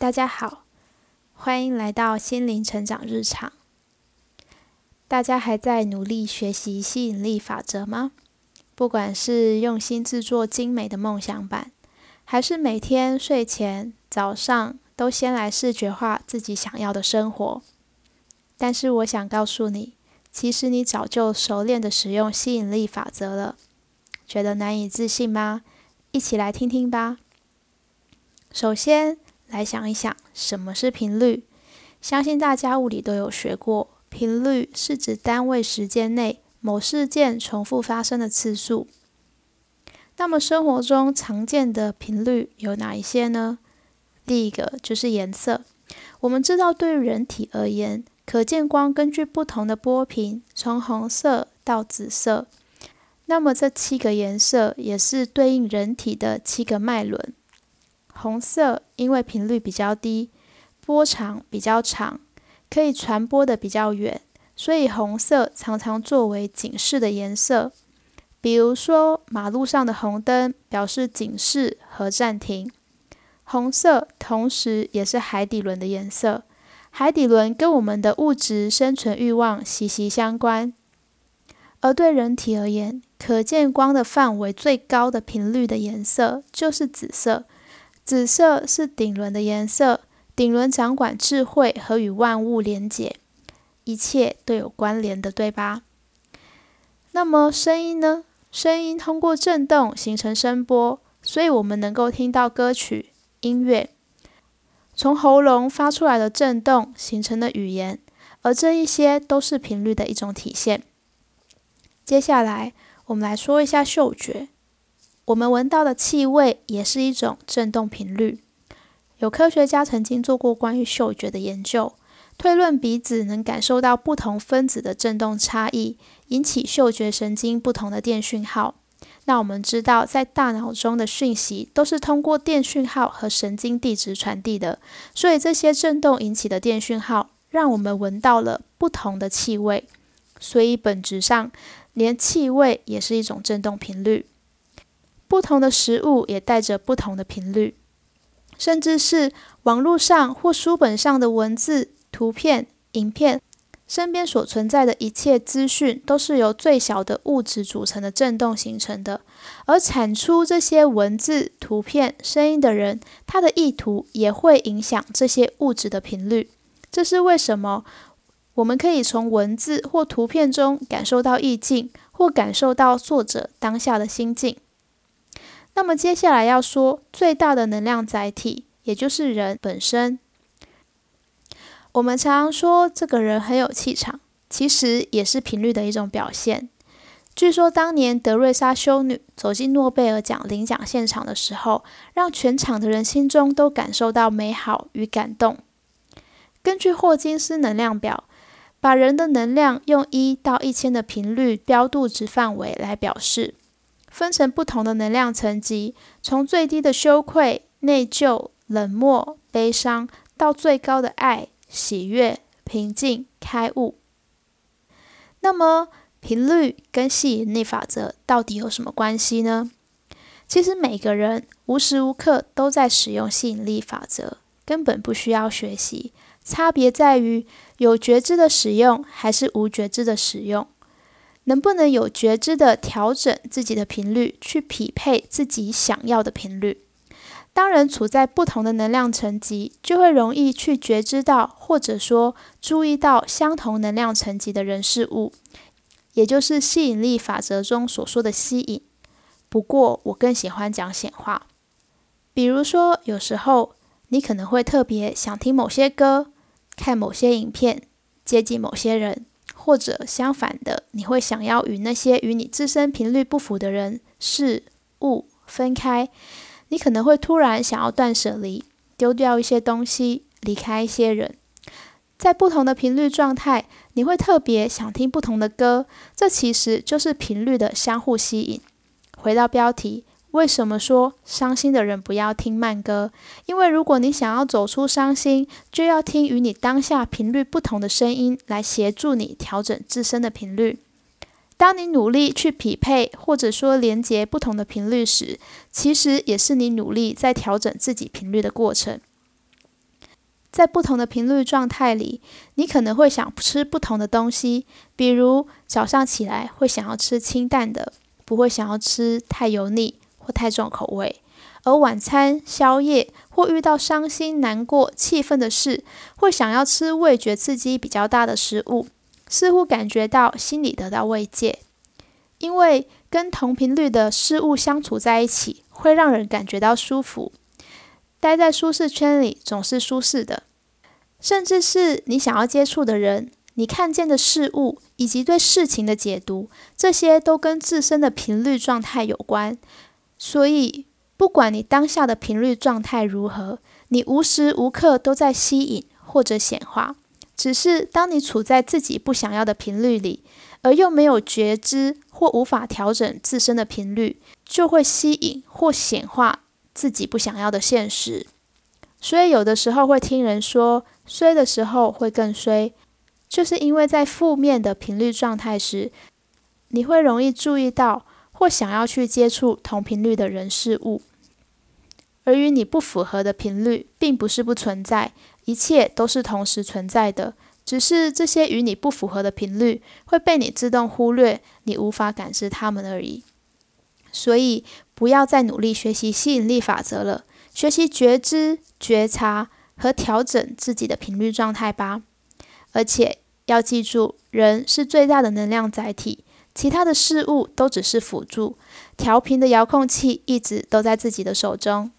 大家好，欢迎来到心灵成长日常。大家还在努力学习吸引力法则吗？不管是用心制作精美的梦想版，还是每天睡前、早上都先来视觉化自己想要的生活。但是我想告诉你，其实你早就熟练的使用吸引力法则了。觉得难以置信吗？一起来听听吧。首先，来想一想什么是频率。相信大家物理都有学过，频率是指单位时间内某事件重复发生的次数。那么生活中常见的频率有哪一些呢？第一个就是颜色。我们知道，对于人体而言，可见光根据不同的波频，从红色到紫色。那么这七个颜色也是对应人体的七个脉轮。红色因为频率比较低，波长比较长，可以传播的比较远，所以红色常常作为警示的颜色。比如说，马路上的红灯表示警示和暂停。红色同时也是海底轮的颜色，海底轮跟我们的物质生存欲望息息相关。而对人体而言，可见光的范围最高的频率的颜色就是紫色。紫色是顶轮的颜色，顶轮掌管智慧和与万物连结，一切都有关联的，对吧？那么声音呢？声音通过振动形成声波，所以我们能够听到歌曲、音乐，从喉咙发出来的振动形成的语言，而这一些都是频率的一种体现。接下来，我们来说一下嗅觉。我们闻到的气味也是一种振动频率。有科学家曾经做过关于嗅觉的研究，推论鼻子能感受到不同分子的振动差异，引起嗅觉神经不同的电讯号。那我们知道，在大脑中的讯息都是通过电讯号和神经递质传递的，所以这些振动引起的电讯号，让我们闻到了不同的气味。所以本质上，连气味也是一种振动频率。不同的食物也带着不同的频率，甚至是网络上或书本上的文字、图片、影片，身边所存在的一切资讯，都是由最小的物质组成的振动形成的。而产出这些文字、图片、声音的人，他的意图也会影响这些物质的频率。这是为什么我们可以从文字或图片中感受到意境，或感受到作者当下的心境。那么接下来要说最大的能量载体，也就是人本身。我们常说这个人很有气场，其实也是频率的一种表现。据说当年德瑞莎修女走进诺贝尔奖领奖现场的时候，让全场的人心中都感受到美好与感动。根据霍金斯能量表，把人的能量用一到一千的频率标度值范围来表示。分成不同的能量层级，从最低的羞愧、内疚、冷漠、悲伤，到最高的爱、喜悦、平静、开悟。那么，频率跟吸引力法则到底有什么关系呢？其实每个人无时无刻都在使用吸引力法则，根本不需要学习。差别在于有觉知的使用，还是无觉知的使用。能不能有觉知的调整自己的频率，去匹配自己想要的频率？当人处在不同的能量层级，就会容易去觉知到，或者说注意到相同能量层级的人事物，也就是吸引力法则中所说的吸引。不过，我更喜欢讲显化。比如说，有时候你可能会特别想听某些歌，看某些影片，接近某些人。或者相反的，你会想要与那些与你自身频率不符的人事物分开。你可能会突然想要断舍离，丢掉一些东西，离开一些人。在不同的频率状态，你会特别想听不同的歌。这其实就是频率的相互吸引。回到标题。为什么说伤心的人不要听慢歌？因为如果你想要走出伤心，就要听与你当下频率不同的声音，来协助你调整自身的频率。当你努力去匹配或者说连接不同的频率时，其实也是你努力在调整自己频率的过程。在不同的频率状态里，你可能会想吃不同的东西，比如早上起来会想要吃清淡的，不会想要吃太油腻或太重口味；而晚餐、宵夜或遇到伤心、难过、气愤的事，会想要吃味觉刺激比较大的食物，似乎感觉到心里得到慰藉。因为跟同频率的事物相处在一起，会让人感觉到舒服。待在舒适圈里总是舒适的，甚至是你想要接触的人、你看见的事物以及对事情的解读，这些都跟自身的频率状态有关。所以，不管你当下的频率状态如何，你无时无刻都在吸引或者显化。只是当你处在自己不想要的频率里，而又没有觉知或无法调整自身的频率，就会吸引或显化。自己不想要的现实，所以有的时候会听人说，衰的时候会更衰，就是因为在负面的频率状态时，你会容易注意到或想要去接触同频率的人事物，而与你不符合的频率，并不是不存在，一切都是同时存在的，只是这些与你不符合的频率会被你自动忽略，你无法感知它们而已。所以，不要再努力学习吸引力法则了，学习觉知、觉察和调整自己的频率状态吧。而且要记住，人是最大的能量载体，其他的事物都只是辅助。调频的遥控器一直都在自己的手中。